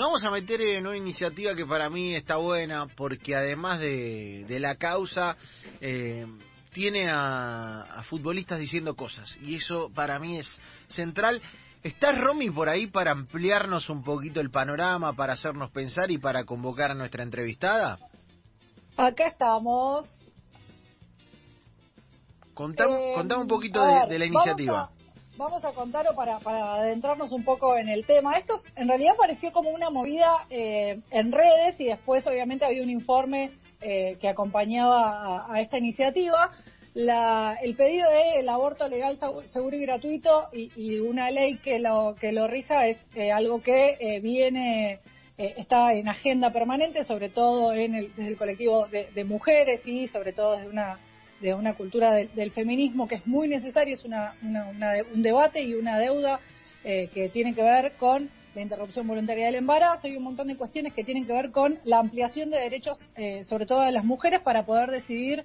Nos vamos a meter en una iniciativa que para mí está buena porque además de, la causa eh, tiene a, futbolistas diciendo cosas y eso para mí es central. ¿Está Romy por ahí para ampliarnos un poquito el panorama, para hacernos pensar y para convocar a nuestra entrevistada? Acá estamos. Contame, eh, un poquito de, la iniciativa vamos a contar para, para adentrarnos un poco en el tema. Esto en realidad pareció como una movida eh, en redes y después obviamente había un informe eh, que acompañaba a, esta iniciativa. La, el pedido de el aborto legal, seguro y gratuito y, una ley que lo que lo rija es eh, algo que viene está en agenda permanente, sobre todo en el, desde el colectivo de, de mujeres y sobre todo desde una de una cultura del, feminismo que es muy necesario, es una, un debate y una deuda eh, que tiene que ver con la interrupción voluntaria del embarazo y un montón de cuestiones que tienen que ver con la ampliación de derechos, eh, sobre todo de las mujeres, para poder decidir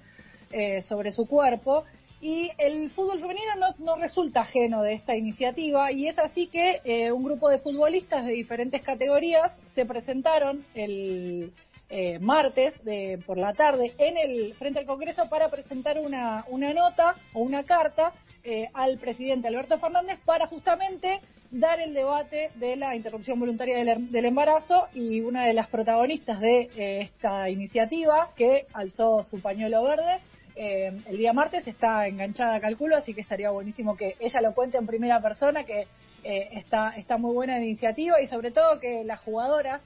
eh, sobre su cuerpo. Y el fútbol femenino no, no, resulta ajeno de esta iniciativa y es así que un grupo de futbolistas de diferentes categorías se presentaron el, eh, martes de, por la tarde en el frente al Congreso para presentar una, una nota o una carta eh, al presidente Alberto Fernández para justamente dar el debate de la interrupción voluntaria del, embarazo y una de las protagonistas de eh, esta iniciativa que alzó su pañuelo verde el día martes está enganchada calculo así que estaría buenísimo que ella lo cuente en primera persona que está está muy buena la iniciativa y sobre todo que las jugadoras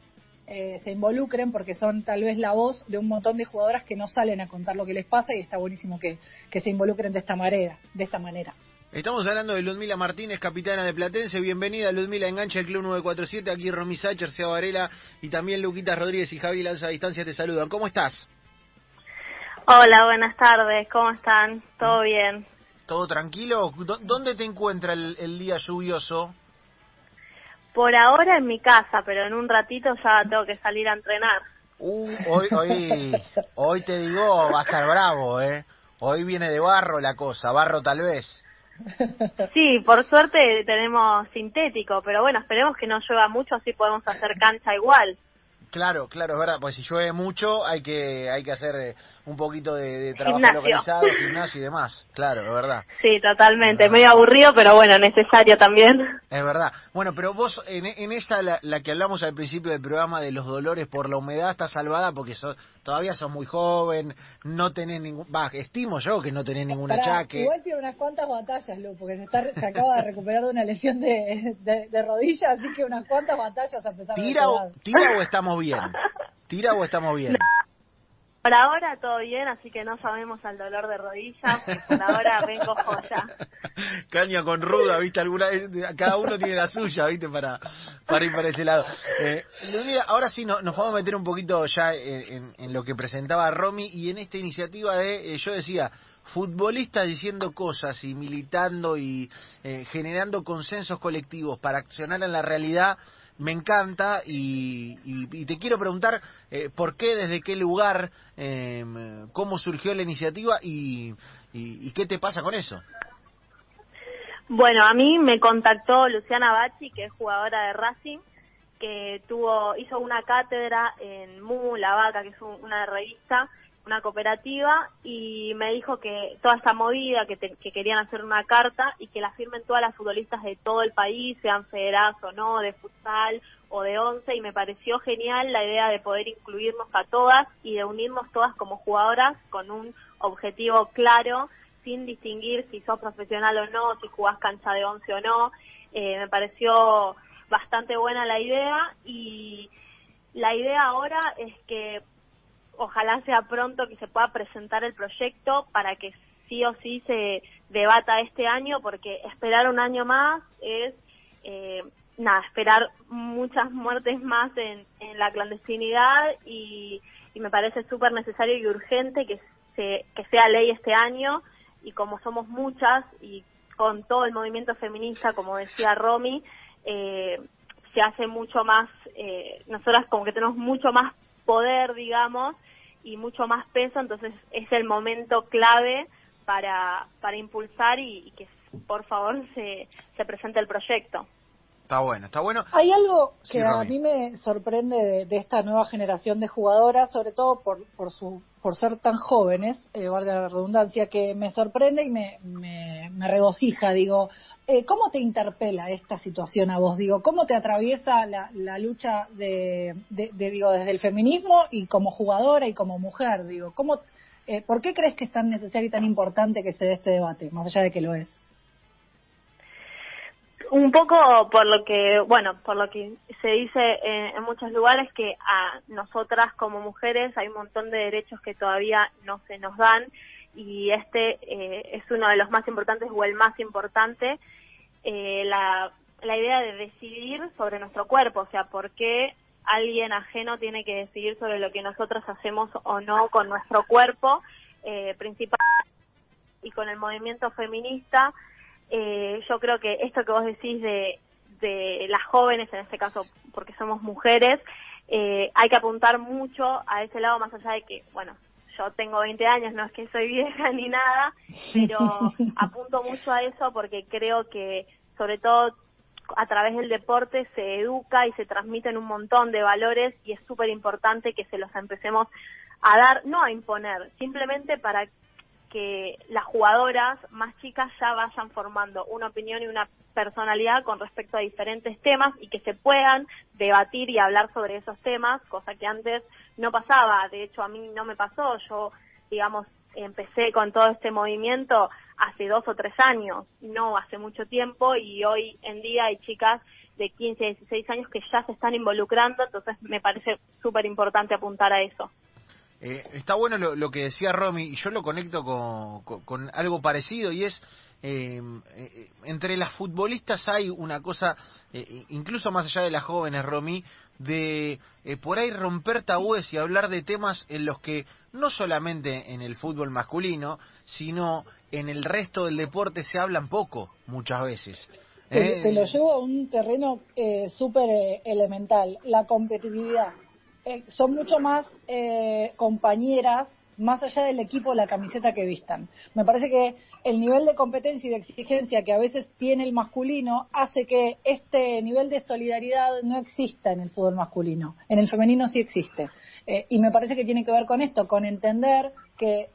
eh, se involucren porque son tal vez la voz de un montón de jugadoras que no salen a contar lo que les pasa y está buenísimo que, que se involucren de esta manera. De esta manera. Estamos hablando de Ludmila Martínez, capitana de Platense. Bienvenida, Ludmila, engancha el Club 947. Aquí Romy Sacher, Sea Varela y también Luquitas Rodríguez y Javi Lanza a distancia te saludan. ¿Cómo estás? Hola, buenas tardes. ¿Cómo están? ¿Todo bien? ¿Todo tranquilo? ¿Dónde te encuentra el día lluvioso? Por ahora en mi casa, pero en un ratito ya tengo que salir a entrenar. Uh, hoy, hoy, hoy te digo, va a estar bravo, ¿eh? Hoy viene de barro la cosa, barro tal vez. Sí, por suerte tenemos sintético, pero bueno, esperemos que no llueva mucho, así podemos hacer cancha igual. Claro, claro, es verdad, pues si llueve mucho hay que hay que hacer eh, un poquito de, trabajo localizado, gimnasio y demás, claro, es verdad. Sí, totalmente, medio aburrido, pero bueno, necesario también. Es verdad. Bueno, pero vos en, en esa, la, la, que hablamos al principio del programa de los dolores por la humedad, está salvada porque sos, todavía sos muy joven, no tenés ningún, va, estimo yo que no tenés ningún achaque. Igual tiene unas cuantas batallas, Lu, porque se, está, se acaba de recuperar de una lesión de, de, rodilla, así que unas cuantas batallas a pesar ¿Tira, o, ¿Tira o estamos bien? ¿Tira o estamos bien? Por ahora todo bien, así que no sabemos al dolor de rodilla, por ahora vengo joya. Caña con ruda, ¿viste? Alguna cada uno tiene la suya, ¿viste? Para, para ir para ese lado. Eh, mira, ahora sí nos vamos a meter un poquito ya en, lo que presentaba Romy y en esta iniciativa de, eh, yo decía, futbolistas diciendo cosas y militando y eh, generando consensos colectivos para accionar en la realidad me encanta y, te quiero preguntar eh, por qué, desde qué lugar, em, cómo surgió la iniciativa y, qué te pasa con eso. Bueno, a mí me contactó Luciana Bachi, que es jugadora de Racing, que tuvo hizo una cátedra en MU, La Vaca, que es una revista, una cooperativa y me dijo que toda esta movida, que, que, querían hacer una carta y que la firmen todas las futbolistas de todo el país, sean federadas o no, de futsal o de once, y me pareció genial la idea de poder incluirnos a todas y de unirnos todas como jugadoras con un objetivo claro, sin distinguir si sos profesional o no, si jugás cancha de once o no. Eh, me pareció bastante buena la idea y la idea ahora es que ojalá sea pronto que se pueda presentar el proyecto para que sí o sí se debata este año, porque esperar un año más es, eh, nada, esperar muchas muertes más en, la clandestinidad y, me parece súper necesario y urgente que, se, que sea ley este año. Y como somos muchas y con todo el movimiento feminista, como decía Romy, eh, se hace mucho más, eh, nosotras como que tenemos mucho más poder, digamos, y mucho más peso, entonces es el momento clave para, para impulsar y, que por favor se, se presente el proyecto. Está bueno, está bueno. Hay algo que a mí me sorprende de, esta nueva generación de jugadoras, sobre todo por, por, su, por ser tan jóvenes, eh, valga la redundancia, que me sorprende y me, me, regocija. Digo, eh, ¿cómo te interpela esta situación a vos? Digo, ¿cómo te atraviesa la, la lucha de, de, digo, desde el feminismo y como jugadora y como mujer? Digo, ¿cómo, eh, ¿por qué crees que es tan necesario y tan importante que se dé este debate, más allá de que lo es? Un poco por lo que, bueno, por lo que se dice en, muchos lugares que a nosotras como mujeres hay un montón de derechos que todavía no se nos dan y este eh, es uno de los más importantes o el más importante, eh, la, la idea de decidir sobre nuestro cuerpo, o sea, por qué alguien ajeno tiene que decidir sobre lo que nosotros hacemos o no con nuestro cuerpo, eh, principalmente y con el movimiento feminista eh, yo creo que esto que vos decís de, de las jóvenes, en este caso porque somos mujeres, eh, hay que apuntar mucho a ese lado, más allá de que, bueno, yo tengo 20 años, no es que soy vieja ni nada, pero apunto mucho a eso porque creo que, sobre todo, a través del deporte se educa y se transmiten un montón de valores y es súper importante que se los empecemos a dar, no a imponer, simplemente para que las jugadoras más chicas ya vayan formando una opinión y una personalidad con respecto a diferentes temas y que se puedan debatir y hablar sobre esos temas, cosa que antes no pasaba. De hecho, a mí no me pasó. Yo, digamos, empecé con todo este movimiento hace dos o tres años, no hace mucho tiempo, y hoy en día hay chicas de 15, 16 años que ya se están involucrando, entonces me parece súper importante apuntar a eso. Eh, está bueno lo, que decía Romy, y yo lo conecto con, algo parecido, y es, eh, eh, entre las futbolistas hay una cosa, incluso más allá de las jóvenes, Romy, de por ahí romper tabúes y hablar de temas en los que no solamente en el fútbol masculino, sino en el resto del deporte se hablan poco, muchas veces. Te, lo llevo a un terreno súper elemental, la competitividad eh, son mucho más eh, compañeras, más allá del equipo, la camiseta que vistan. Me parece que el nivel de competencia y de exigencia que a veces tiene el masculino hace que este nivel de solidaridad no exista en el fútbol masculino. En el femenino sí existe. Eh, y me parece que tiene que ver con esto, con entender que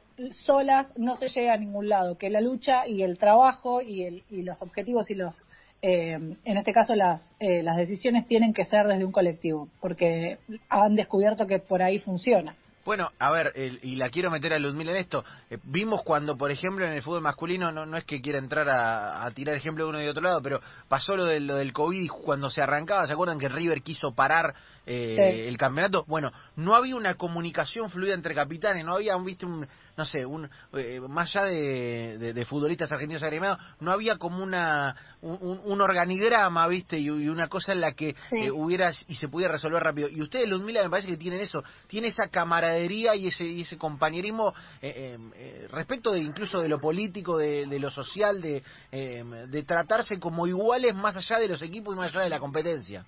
solas no se llega a ningún lado, que la lucha y el trabajo y, y los objetivos y los eh, en este caso las, eh, las decisiones tienen que ser desde un colectivo, porque han descubierto que por ahí funciona. Bueno, a ver, y la quiero meter a Ludmila en esto. Eh, vimos cuando, por ejemplo, en el fútbol masculino, no, no es que quiera entrar a, tirar ejemplo de uno y de otro lado, pero pasó lo, de, lo del COVID y cuando se arrancaba, ¿se acuerdan que River quiso parar eh, el campeonato? Bueno, no había una comunicación fluida entre capitanes, no había, viste, un, no sé, un, eh, más allá de, futbolistas argentinos agremiados, no había como una un, organigrama, viste, y, una cosa en la que hubiera y se pudiera resolver rápido. Y ustedes, Ludmila, me parece que tienen eso, tiene esa cámara y ese, ese compañerismo eh, eh, eh, respecto de incluso de lo político, de, lo social, de, de tratarse como iguales más allá de los equipos y más allá de la competencia.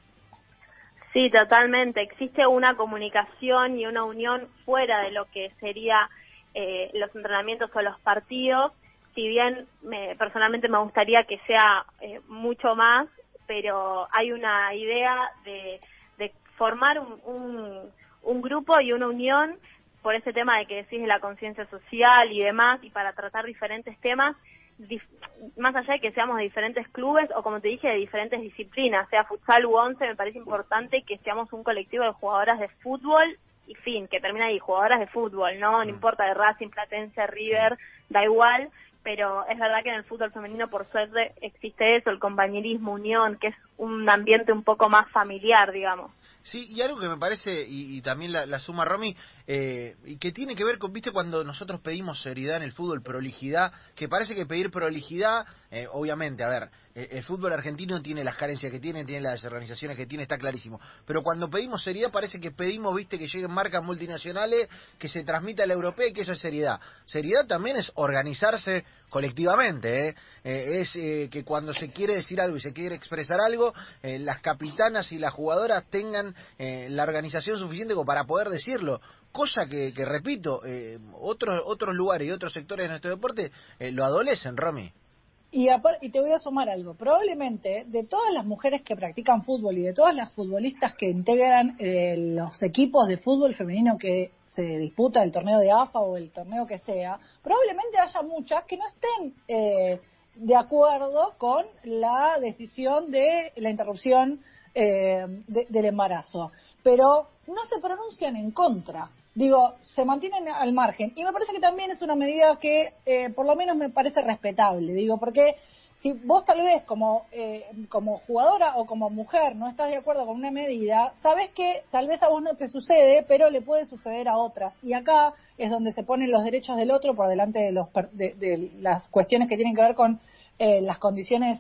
Sí, totalmente. Existe una comunicación y una unión fuera de lo que sería los entrenamientos o los partidos. Si bien me, personalmente me gustaría que sea mucho más, pero hay una idea de, de formar un, un grupo y una unión por ese tema de que decís de la conciencia social y demás, y para tratar diferentes temas, más allá de que seamos de diferentes clubes o como te dije, de diferentes disciplinas, sea futsal u once, me parece importante que seamos un colectivo de jugadoras de fútbol y fin, que termina ahí, jugadoras de fútbol, ¿no? No mm. importa de Racing, Platense, River, da igual, pero es verdad que en el fútbol femenino por suerte existe eso, el compañerismo, unión, que es un ambiente un poco más familiar, digamos. Sí, y algo que me parece, y, también la, suma Romy, eh, y que tiene que ver con, viste, cuando nosotros pedimos seriedad en el fútbol, prolijidad, que parece que pedir prolijidad, eh, obviamente, a ver, eh, el fútbol argentino tiene las carencias que tiene, tiene las desorganizaciones que tiene, está clarísimo. Pero cuando pedimos seriedad parece que pedimos, viste, que lleguen marcas multinacionales, que se transmita a la europea y que eso es seriedad. Seriedad también es organizarse colectivamente, es que cuando se quiere decir algo y se quiere expresar algo, las capitanas y las jugadoras tengan eh, la organización suficiente como para poder decirlo. Cosa que, repito, eh, otros, otros lugares y otros sectores de nuestro deporte eh, lo adolecen, Romy. Y, y te voy a sumar algo. Probablemente de todas las mujeres que practican fútbol y de todas las futbolistas que integran eh, los equipos de fútbol femenino que se disputa el torneo de AFA o el torneo que sea, probablemente haya muchas que no estén eh, de acuerdo con la decisión de la interrupción eh, del embarazo, pero no se pronuncian en contra. Digo, se mantienen al margen. Y me parece que también es una medida que eh, por lo menos me parece respetable. Digo, porque si vos tal vez como, eh, como jugadora o como mujer no estás de acuerdo con una medida, sabes que tal vez a vos no te sucede, pero le puede suceder a otras. Y acá es donde se ponen los derechos del otro por delante de, los, de, las cuestiones que tienen que ver con eh, las condiciones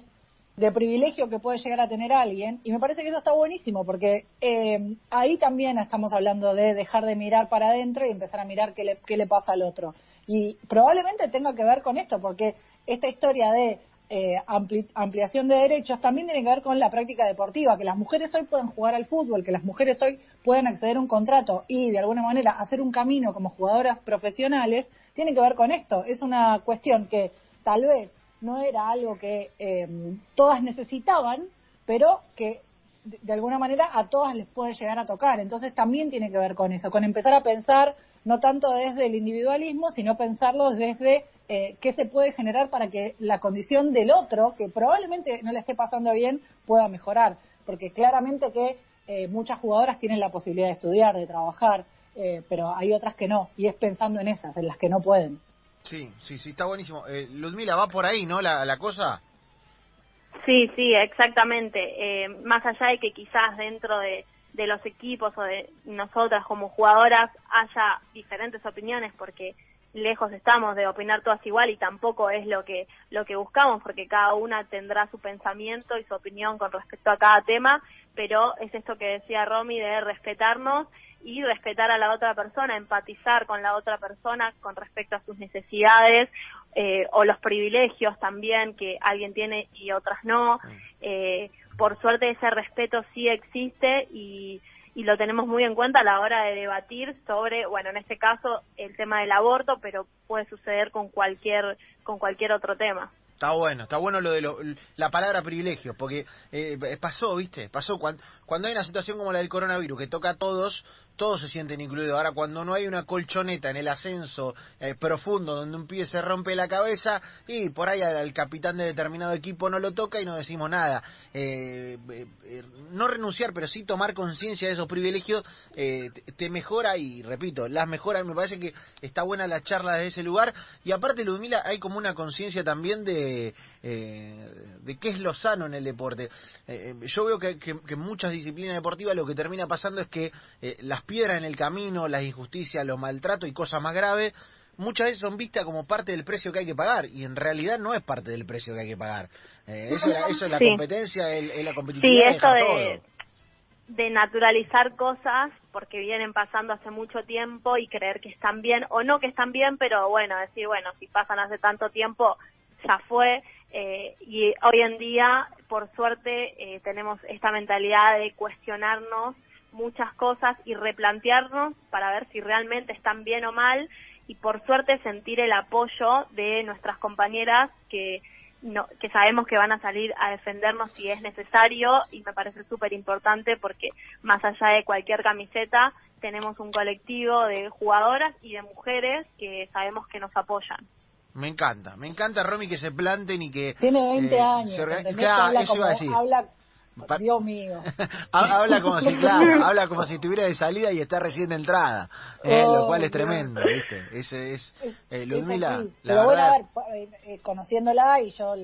de privilegio que puede llegar a tener alguien. Y me parece que eso está buenísimo, porque eh, ahí también estamos hablando de dejar de mirar para adentro y empezar a mirar qué le, qué le pasa al otro. Y probablemente tenga que ver con esto, porque esta historia de eh, ampliación de derechos también tiene que ver con la práctica deportiva, que las mujeres hoy puedan jugar al fútbol, que las mujeres hoy puedan acceder a un contrato y de alguna manera hacer un camino como jugadoras profesionales, tiene que ver con esto. Es una cuestión que tal vez no era algo que em, todas necesitaban, pero que de alguna manera a todas les puede llegar a tocar. Entonces también tiene que ver con eso, con empezar a pensar no tanto desde el individualismo, sino pensarlo desde eh, qué se puede generar para que la condición del otro, que probablemente no le esté pasando bien, pueda mejorar. Porque claramente que eh, muchas jugadoras tienen la posibilidad de estudiar, de trabajar, eh, pero hay otras que no, y es pensando en esas, en las que no pueden. Sí, sí, sí, está buenísimo. Eh, Luzmila, va por ahí, ¿no? La, la cosa. Sí, sí, exactamente. más allá de que quizás dentro de, de los equipos o de nosotras como jugadoras haya diferentes opiniones, porque lejos estamos de opinar todas igual y tampoco es lo que lo que buscamos porque cada una tendrá su pensamiento y su opinión con respecto a cada tema pero es esto que decía Romy de respetarnos y respetar a la otra persona empatizar con la otra persona con respecto a sus necesidades eh, o los privilegios también que alguien tiene y otras no. Eh, por suerte ese respeto sí existe y y lo tenemos muy en cuenta a la hora de debatir sobre, bueno, en este caso el tema del aborto, pero puede suceder con cualquier con cualquier otro tema. Está bueno, está bueno lo de la palabra privilegio, porque eh, pasó, ¿viste? Pasó cuando, cuando hay una situación como la del coronavirus, que toca a todos, todos se sienten incluidos. Ahora, cuando no hay una colchoneta en el ascenso eh, profundo donde un pie se rompe la cabeza y por ahí al, capitán de determinado equipo no lo toca y no decimos nada. Eh, eh, no renunciar, pero sí tomar conciencia de esos privilegios te, mejora y, repito, las mejora. Me parece que está buena la charla desde ese lugar. Y aparte, Ludmila, hay como una conciencia también de, de qué es lo sano en el deporte. yo veo que, que, en muchas disciplinas deportivas lo que termina pasando es que las piedras en el camino, las injusticias, los maltratos y cosas más graves, muchas veces son vistas como parte del precio que hay que pagar y en realidad no es parte del precio que hay que pagar. Eh, eso, es la competencia, es, la competitividad. Sí, eso de, de naturalizar cosas porque vienen pasando hace mucho tiempo y creer que están bien o no que están bien, pero bueno, decir, bueno, si pasan hace tanto tiempo, ya fue. Eh, y hoy en día, por suerte, eh, tenemos esta mentalidad de cuestionarnos muchas cosas y replantearnos para ver si realmente están bien o mal y por suerte sentir el apoyo de nuestras compañeras que no, que sabemos que van a salir a defendernos si es necesario y me parece súper importante porque más allá de cualquier camiseta tenemos un colectivo de jugadoras y de mujeres que sabemos que nos apoyan. Me encanta, me encanta Romy que se planten y que... Tiene 20 eh, años. habla Dios mío. habla como si, claro, habla como si estuviera de salida y está recién de entrada, eh, lo cual es tremendo, ¿viste? Ese es, eh, Ludmila, la Pero bueno, a ver, eh, eh, conociéndola y yo,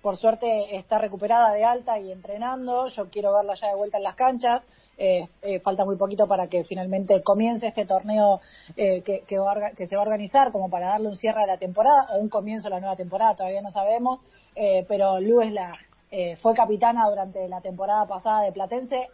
por suerte, está recuperada de alta y entrenando, yo quiero verla ya de vuelta en las canchas. Eh, falta muy poquito para que finalmente comience este torneo que, que, que, se va a organizar como para darle un cierre a la temporada o un comienzo a la nueva temporada, todavía no sabemos, pero Lu es la, eh, fue capitana durante la temporada pasada de Platense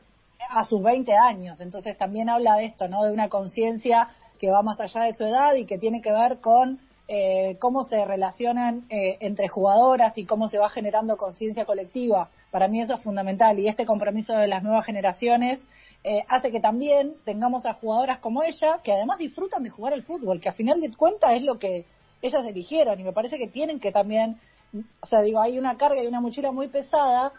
a sus 20 años, entonces también habla de esto, ¿no? De una conciencia que va más allá de su edad y que tiene que ver con eh, cómo se relacionan eh, entre jugadoras y cómo se va generando conciencia colectiva. Para mí eso es fundamental y este compromiso de las nuevas generaciones hace que también tengamos a jugadoras como ella que además disfrutan de jugar el fútbol, que a final de cuentas es lo que ellas eligieron y me parece que tienen que también o sea, digo, hay una carga y una mochila muy pesada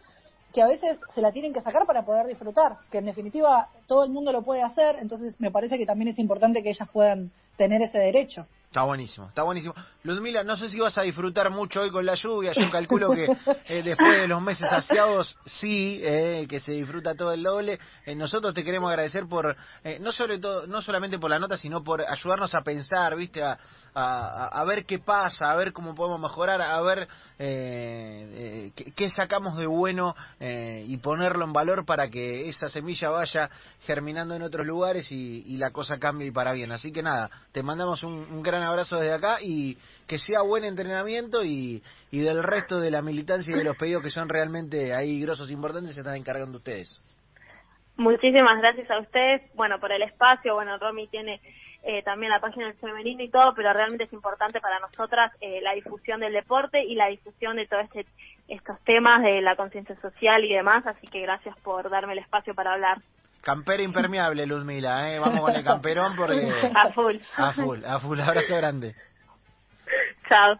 que a veces se la tienen que sacar para poder disfrutar, que en definitiva todo el mundo lo puede hacer, entonces me parece que también es importante que ellas puedan tener ese derecho. Está buenísimo, está buenísimo. Ludmila, no sé si vas a disfrutar mucho hoy con la lluvia, yo calculo que eh, después de los meses asiados, sí, eh, que se disfruta todo el doble. Eh, nosotros te queremos agradecer por, no, sobre todo, no solamente por la nota, sino por ayudarnos a pensar, viste, a, a, ver qué pasa, a ver cómo podemos mejorar, a ver qué, qué, sacamos de bueno y ponerlo en valor para que esa semilla vaya germinando en otros lugares y, y la cosa cambie para bien. Así que nada, te mandamos un, un gran abrazo desde acá y que sea buen entrenamiento y, del resto de la militancia y de los pedidos que son realmente ahí grosos importantes se están encargando ustedes. Muchísimas gracias a ustedes, bueno, por el espacio, bueno, Romy tiene eh, también la página del femenino y todo, pero realmente es importante para nosotras eh, la difusión del deporte y la difusión de todos este, estos temas de la conciencia social y demás, así que gracias por darme el espacio para hablar. Campera impermeable, Luzmila, ¿eh? Vamos con el camperón porque... A full. A full, a full. Abrazo grande. Chao.